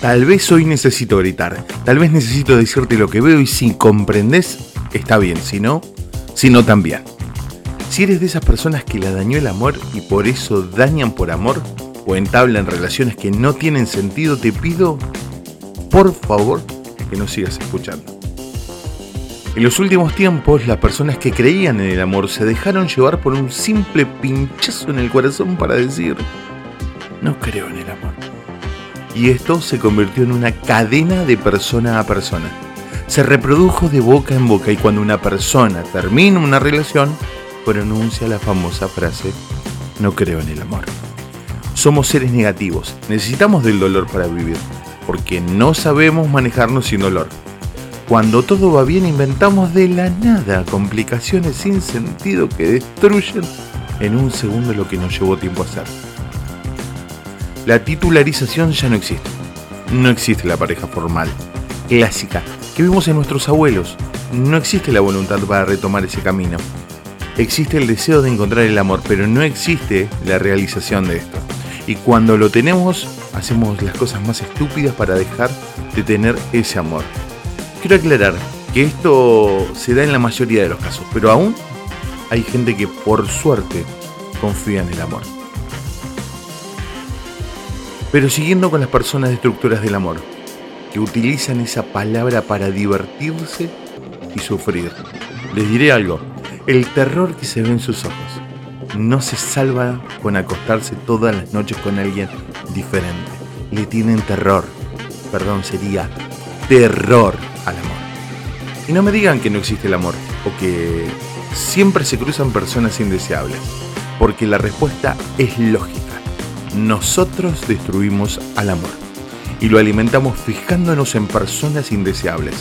Tal vez hoy necesito gritar, tal vez necesito decirte lo que veo y si comprendes, está bien, si no, si no también. Si eres de esas personas que la dañó el amor y por eso dañan por amor o entablan relaciones que no tienen sentido, te pido, por favor, que no sigas escuchando. En los últimos tiempos, las personas que creían en el amor se dejaron llevar por un simple pinchazo en el corazón para decir, no creo en el amor y esto se convirtió en una cadena de persona a persona. Se reprodujo de boca en boca y cuando una persona termina una relación, pronuncia la famosa frase, no creo en el amor. Somos seres negativos, necesitamos del dolor para vivir, porque no sabemos manejarnos sin dolor. Cuando todo va bien inventamos de la nada complicaciones sin sentido que destruyen en un segundo lo que nos llevó tiempo a hacer. La titularización ya no existe. No existe la pareja formal, clásica, que vimos en nuestros abuelos. No existe la voluntad para retomar ese camino. Existe el deseo de encontrar el amor, pero no existe la realización de esto. Y cuando lo tenemos, hacemos las cosas más estúpidas para dejar de tener ese amor. Quiero aclarar que esto se da en la mayoría de los casos, pero aún hay gente que por suerte confía en el amor. Pero siguiendo con las personas destructoras del amor, que utilizan esa palabra para divertirse y sufrir. Les diré algo, el terror que se ve en sus ojos no se salva con acostarse todas las noches con alguien diferente. Le tienen terror, perdón, sería terror al amor. Y no me digan que no existe el amor o que siempre se cruzan personas indeseables, porque la respuesta es lógica nosotros destruimos al amor y lo alimentamos fijándonos en personas indeseables.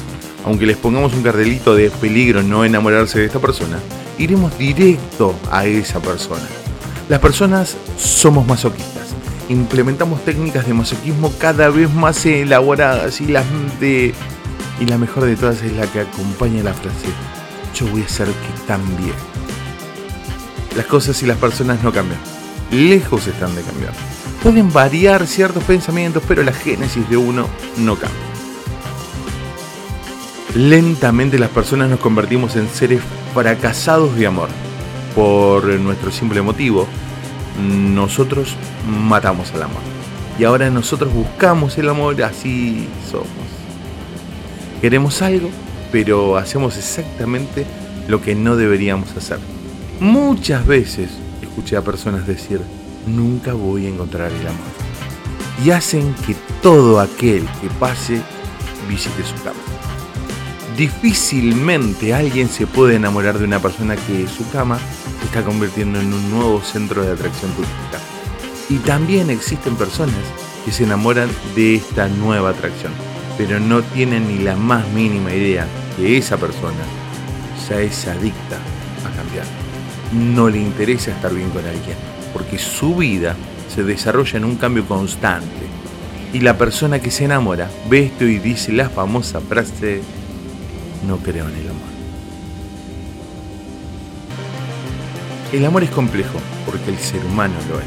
Aunque les pongamos un cartelito de peligro no enamorarse de esta persona, iremos directo a esa persona. Las personas somos masoquistas. Implementamos técnicas de masoquismo cada vez más elaboradas y, las de, y la mejor de todas es la que acompaña la frase, yo voy a hacer que cambie. Las cosas y las personas no cambian lejos están de cambiar. Pueden variar ciertos pensamientos, pero la génesis de uno no cambia. Lentamente las personas nos convertimos en seres fracasados de amor. Por nuestro simple motivo, nosotros matamos al amor. Y ahora nosotros buscamos el amor, así somos. Queremos algo, pero hacemos exactamente lo que no deberíamos hacer. Muchas veces escuché a personas decir, nunca voy a encontrar el amor. Y hacen que todo aquel que pase visite su cama. Difícilmente alguien se puede enamorar de una persona que su cama se está convirtiendo en un nuevo centro de atracción turística. Y también existen personas que se enamoran de esta nueva atracción, pero no tienen ni la más mínima idea que esa persona ya es adicta a cambiar no le interesa estar bien con alguien, porque su vida se desarrolla en un cambio constante. Y la persona que se enamora ve esto y dice la famosa frase, no creo en el amor. El amor es complejo porque el ser humano lo es.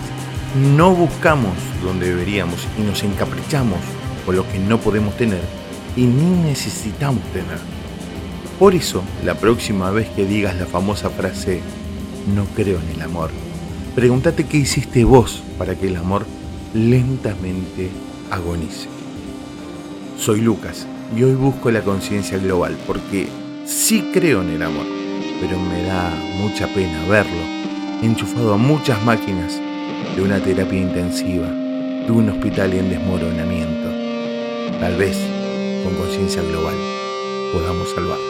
No buscamos donde deberíamos y nos encaprichamos con lo que no podemos tener y ni necesitamos tener. Por eso, la próxima vez que digas la famosa frase, no creo en el amor. Pregúntate qué hiciste vos para que el amor lentamente agonice. Soy Lucas y hoy busco la conciencia global porque sí creo en el amor, pero me da mucha pena verlo enchufado a muchas máquinas de una terapia intensiva, de un hospital en desmoronamiento. Tal vez con conciencia global podamos salvarlo.